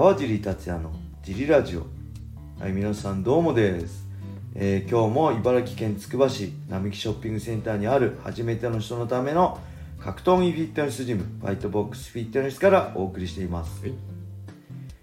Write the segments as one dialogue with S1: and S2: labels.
S1: 川尻達也のジリラジオ。はい皆さんどうもです、えー今日も茨城県つくば市並木ショッピングセンターにある初めての人のための格闘技フィットネスジムファイトボックスフィットネスからお送りしています、
S2: はい。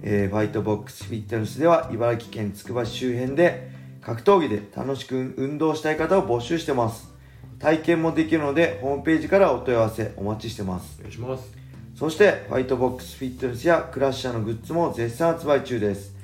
S1: えーファイトボックスフィットネスでは茨城県つくば市周辺で格闘技で楽しく運動したい方を募集してます。体験もできるのでホームページからお問い合わせお待ちしてます。
S2: お願いします
S1: そしてファイトボックスフィットネスやクラッシャーのグッズも絶賛発売中です、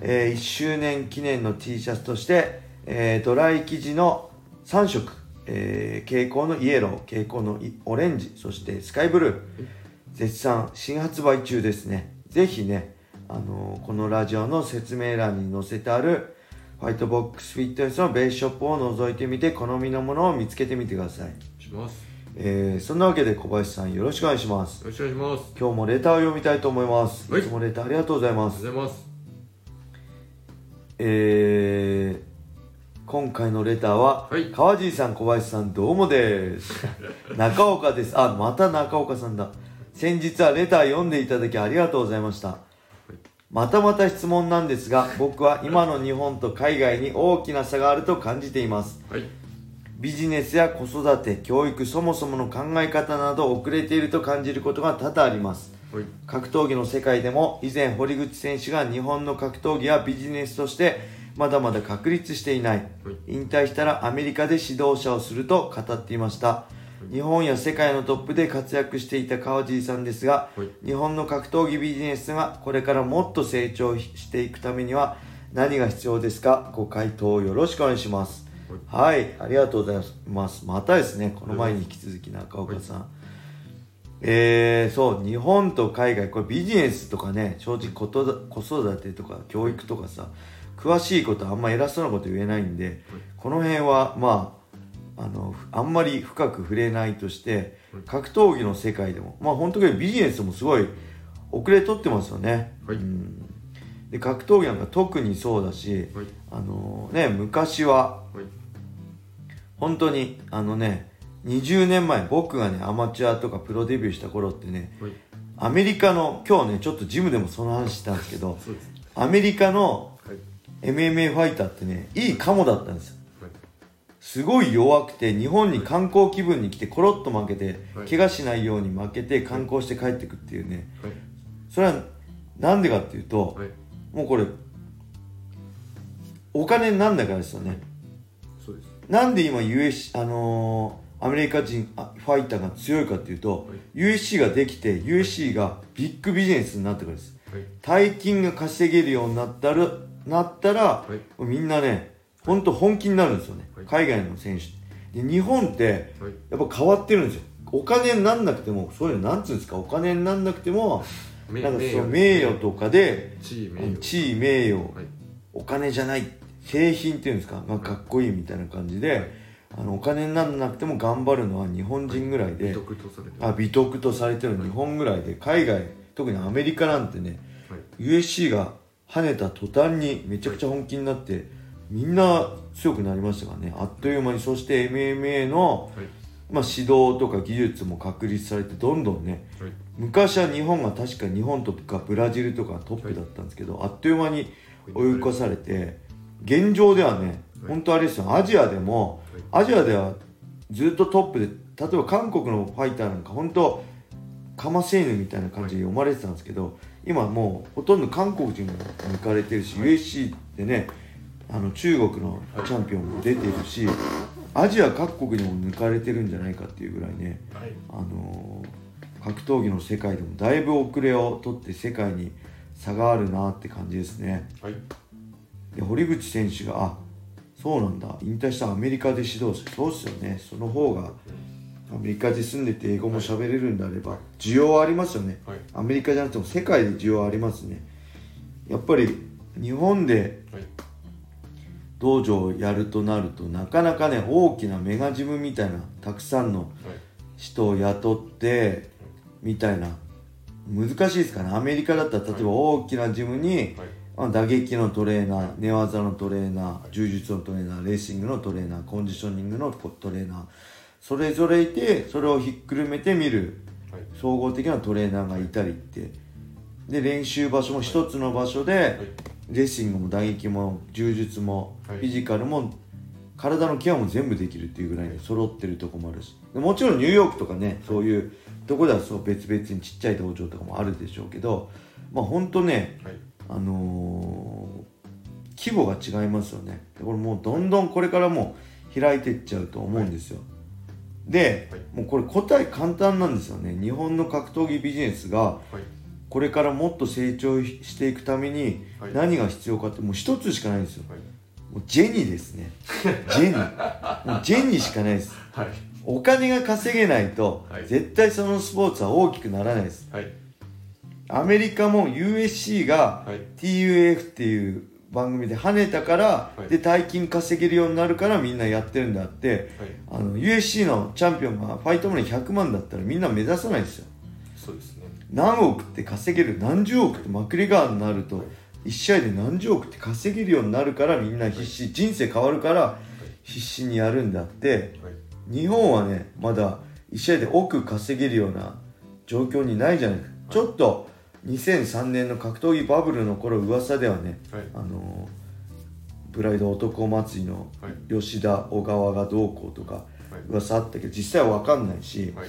S1: えー1周年記念の T シャツとして、えードライ生地の3色、えー蛍光のイエロー蛍光のオレンジそしてスカイブルー絶賛新発売中ですね。ぜひね、あのーこのラジオの説明欄に載せてあるファイトボックスフィットネスのベースショップを覗いてみて好みのものを見つけてみてくださ、い
S2: します。
S1: えーそんなわけで小林さんよろしくお願いします
S2: よろしくお願いします
S1: 今日もレターを読みたいと思います。
S2: はい
S1: いつもレターありがとうございま
S2: あり
S1: す。
S2: がとうございます
S1: えー今回のレターは、
S2: はい
S1: 川尻さん、小林さん、どうもです。中岡です。あ、また中岡さんだ。先日はレター読んでいただきありがとうございました。またまた質問なんですが、僕は今の日本と海外に大きな差があると感じています。
S2: はい
S1: ビジネスや子育て、教育、そもそもの考え方など遅れていると感じることが多々あります。
S2: はい。
S1: 格闘技の世界でも以前堀口選手が日本の格闘技はビジネスとしてまだまだ確立していない。
S2: はい。
S1: 引退したらアメリカで指導者をすると語っていました。日本や世界のトップで活躍していた川尻さんですが
S2: はい。
S1: 日本の格闘技ビジネスがこれからもっと成長していくためには何が必要ですか？ご回答をよろしくお願いしますはい、ありがとうございます。またですねこの前に引き続き中岡さん、えー、そう日本と海外これビジネスとかね正直ことだ子育てとか教育とかさ詳しいことあんま偉そうなこと言えないんでこの辺はまああのあんまり深く触れないとして格闘技の世界でもまあ本当にビジネスもすごい遅れとってますよね、
S2: はい。
S1: うん。で格闘技なんか特にそうだし
S2: はい。
S1: あのね昔は
S2: はい
S1: 本当にあのね20年前僕がねアマチュアとかプロデビューした頃ってね
S2: はい。
S1: アメリカの今日ねちょっとジムでもその話したんですけどアメリカの
S2: はい。
S1: MMA ファイターってねいいカモだったんですよ。
S2: はい。
S1: すごい弱くて日本に観光気分に来てコロッと負けて、
S2: はい。
S1: 怪我しないように負けて観光して帰ってくっていうね。
S2: はい。
S1: それはなんでかっていうと、
S2: はい。
S1: もうこれお金になんだからですよねなんで今 USC あのーアメリカ人あファイターが強いかっていうと、
S2: はい。
S1: USC ができて USC がビッグビジネスになったからです。
S2: はい。
S1: 大金が稼げるようになったらなったら、
S2: はい。
S1: みんなね本当本気になるんですよね、
S2: はい。
S1: 海外の選手。で日本って
S2: はい。
S1: やっぱ変わってるんですよ。お金になんなくてもそういうのなんつうんですか？お金になんなくても
S2: 名
S1: なんかそう
S2: 誉。
S1: 名誉とかで
S2: 地位名誉。
S1: 名誉、
S2: はい。
S1: お金じゃない製品っていうんですか？がかっこいいみたいな感じで、
S2: はい。
S1: あのお金になんなくても頑張るのは日本人ぐらいで、
S2: 美徳とされて
S1: あ美徳とされてる日本ぐらいで海外特にアメリカなんてね
S2: はい。
S1: USC が跳ねた途端にめちゃくちゃ本気になってみんな強くなりましたからね。あっという間にそして MMA の、
S2: はい。
S1: まあ、指導とか技術も確立されてどんどんね
S2: はい。
S1: 昔は日本が確か日本とかブラジルとかトップだったんですけど、あっという間に追い越されて現状ではね
S2: はい。
S1: 本当あれですよ。アジアでもアジアではずっとトップで例えば韓国のファイターなんか本当かませ犬みたいな感じで読まれてたんですけど、今もうほとんど韓国人も抜かれてるし、USC でねあの中国のチャンピオンも出ているしアジア各国にも抜かれてるんじゃないかっていうぐらいね
S2: はい。
S1: あのー格闘技の世界でもだいぶ遅れを取って世界に差があるなって感じですね。
S2: はい
S1: で堀口選手があそうなんだ。引退したアメリカで指導者。そうっすよね。その方がアメリカで住んでて英語も喋れるんであれば需要はありますよね。
S2: はい。
S1: アメリカじゃなくても世界で需要はありますね。やっぱり日本で
S2: はい。
S1: 道場をやるとなるとなかなかね大きなメガジムみたいなたくさんの
S2: はい。
S1: 人を雇ってみたいな難しいですかね。アメリカだったら例えば大きなジムに、
S2: はい。
S1: まあ、打撃のトレーナー寝技のトレーナー柔術のトレーナーレーシングのトレーナーコンディショニングのトレーナーそれぞれいてそれをひっくるめて見る
S2: はい。
S1: 総合的なトレーナーがいたりって。で練習場所も一つの場所で、
S2: はい。
S1: レスリングも打撃も柔術も、
S2: はい。
S1: フィジカルも体のケアも全部できるっていうぐらいに揃ってるとこもあるし。でもちろんニューヨークとかねそういうとこではそう別々にちっちゃい道場とかもあるでしょうけどまあ本当ね
S2: はい
S1: あのー規模が違いますよね。でこれもうどんどんこれからもう開いていっちゃうと思うんですよ、で、
S2: はい。
S1: もうこれ答え簡単なんですよね。日本の格闘技ビジネスが
S2: はい。
S1: これからもっと成長していくために
S2: はい。
S1: 何が必要かってもう一つしかないんですよ。
S2: はい。
S1: もうジェニーですね。ジェニー。もうジェニーしかないです。
S2: はい。
S1: お金が稼げないと
S2: はい。
S1: 絶対そのスポーツは大きくならないです。
S2: はい
S1: アメリカも USC が
S2: はい。
S1: TUF っていう番組で跳ねたから、
S2: はい。
S1: で大金稼げるようになるからみんなやってるんだって。
S2: はい。
S1: あの USC のチャンピオンがファイトマネー100万だったらみんな目指さないですよ
S2: そうですね。
S1: 何億って稼げる何十億ってマクレガーになると1試合で何十億って稼げるようになるからみんな必死。人生変わるから必死にやるんだって。
S2: はい。
S1: 日本はねまだ1試合で億稼げるような状況にないじゃない。ですかちょっと2003年の格闘技バブルの頃噂ではね
S2: はい。
S1: あのブライド男祭りの
S2: はい。
S1: 吉田小川がどうこうとか
S2: はい。
S1: 噂あったけど実際は分かんないし
S2: はい。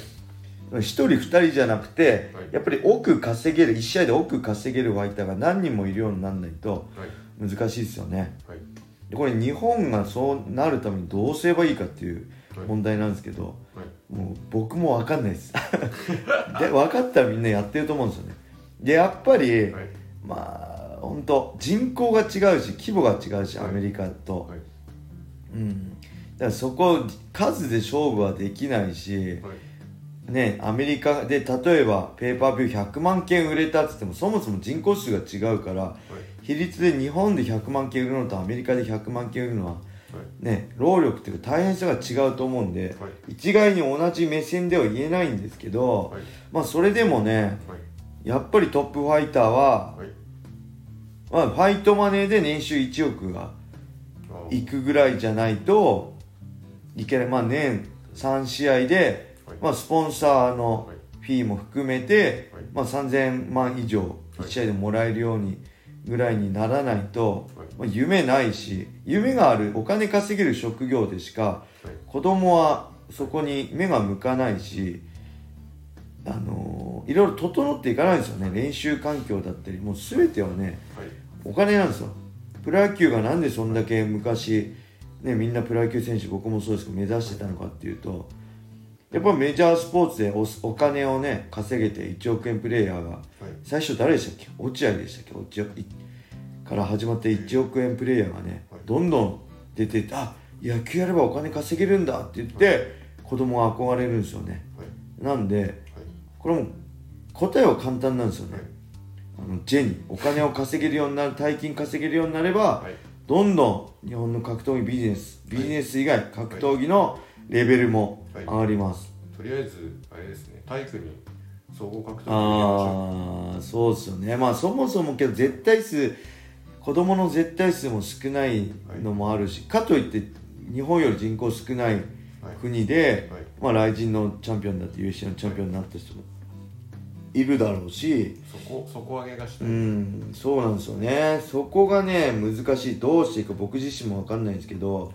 S1: 1人2人じゃなくて
S2: はい。
S1: やっぱり億稼げる1試合で億稼げるファイターが何人もいるようにならないと
S2: はい。
S1: 難しいですよね。これ日本がそうなるためにどうすればいいかっていう
S2: はい。
S1: 問題なんですけど
S2: はい。
S1: もう僕も分かんないです。で分かったらみんなやってると思うんですよねでやっぱり、
S2: はい。
S1: まあ本当人口が違うし規模が違うし、
S2: はい。
S1: アメリカと、
S2: はい。
S1: うん。だからそこ数で勝負はできないし、
S2: はい。
S1: ねアメリカで例えばペーパービュー100万件売れたっつってもそもそも人口数が違うから
S2: はい。
S1: 比率で日本で100万件売るのとアメリカで100万件売るのは
S2: はい。
S1: ね労力っていうか大変さが違うと思うんで
S2: はい。
S1: 一概に同じ目線では言えないんですけど、
S2: はい。
S1: まあそれでもね
S2: はい
S1: やっぱりトップファイターは、
S2: はい。
S1: まあ、ファイトマネーで年収1億がいくぐらいじゃないといけない。まあ年3試合で、
S2: はい。
S1: まあ、スポンサーの
S2: はい。
S1: フィーも含めて、
S2: はい。
S1: まあ、3000万以上1試合でもらえるようにぐらいにならないと、
S2: はい。
S1: まあ、夢ないし夢があるお金稼げる職業でしか
S2: はい。
S1: 子供はそこに目が向かないし、あのーいろいろ整っていかないんですよね。練習環境だったり。もう全てはね
S2: はい。
S1: お金なんですよ。プロ野球がなんでそんだけ昔、ね、みんなプロ野球選手僕もそうですけど目指してたのかっていうとやっぱメジャースポーツでおお金をね稼げて1億円プレイヤーが
S2: はい。
S1: 最初誰でしたっけ？落合でしたっけ？落合いから始まって1億円プレイヤーがね
S2: はい。
S1: どんどん出てあ野球やればお金稼げるんだって言って子供が憧れるんですよね。
S2: はい。
S1: なんで
S2: はい。
S1: これも答えは簡単なんですよね。
S2: はい
S1: あのジェにお金を稼げるようになる大金稼げるようになれば
S2: はい。
S1: どんどん日本の格闘技ビジネスビジネス以外格闘技のレベルも上がります、
S2: とりあえずあれですね。体育に総合格闘技
S1: ああそうですよね。まあそもそもけど絶対数子供の絶対数も少ないのもあるし、かといって日本より人口少ない国で、
S2: はい。
S1: まあ雷神のチャンピオンだって UFC のチャンピオンになった人もいるだろうし、
S2: うそこ底上げがした
S1: う
S2: い、
S1: んそうなんですよね。そこがね難しい。どうしていいか僕自身も分かんないんですけど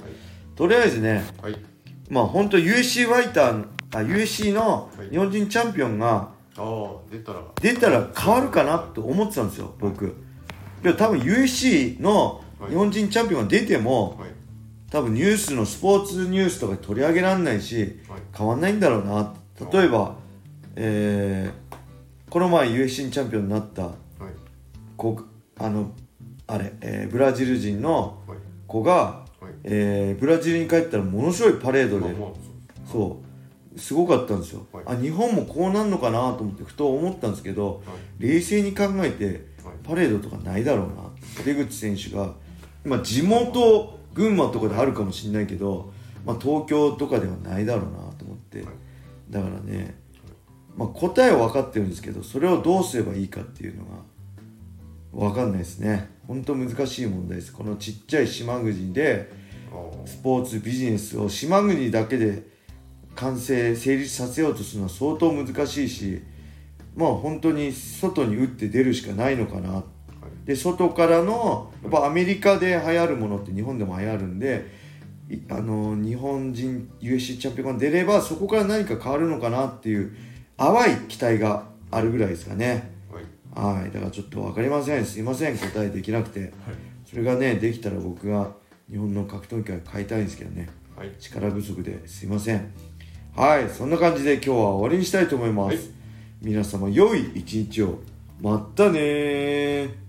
S1: とりあえずね
S2: はい。はい
S1: まあ本当ファイターあ USC の
S2: はい。
S1: 日本人チャンピオンが
S2: ああ出たら。
S1: 出たら変わるかなと思ってたんですよ僕。でも多分 USC の日本人チャンピオンが出ても
S2: はい。
S1: 多分ニュースのスポーツニュースとかで取り上げられないし
S2: はい。
S1: 変わんないんだろうな。例えばえーこの前 USC チャンピオンになった
S2: はい。
S1: 子あのあれ、えーブラジル人の
S2: はい。
S1: 子が、
S2: はい。
S1: えーブラジルに帰ったらものすごいパレードで
S2: まあまあ
S1: そう。すごかったんですよ、
S2: はい。
S1: あ日本もこうなんのかなと思ってふと思ったんですけど
S2: はい。
S1: 冷静に考えて
S2: はい。
S1: パレードとかないだろうな。出口選手が、まあ、地元群馬とかであるかもしれないけど、まあ、東京とかではないだろうなと思って、
S2: はい。
S1: だからね、まあ、答えは分かってるんですけどそれをどうすればいいかっていうのが分かんないですね。本当難しい問題です。このちっちゃい島国でスポーツビジネスを島国だけで完成成立させようとするのは相当難しいしまあ本当に外に打って出るしかないのかな。で外からのやっぱアメリカで流行るものって日本でも流行るんでいあの日本人 USC チャンピオンが出ればそこから何か変わるのかなっていう淡い期待があるぐらいですかね。
S2: はい。
S1: はい。だからちょっと分かりません。すいません。答えできなくて。
S2: はい。
S1: それがねできたら僕が日本の格闘技界変えたいんですけどね。
S2: はい。
S1: 力不足で。すいません。はい。そんな感じで今日は終わりにしたいと思います、
S2: はい。
S1: 皆様良い一日を。まったねー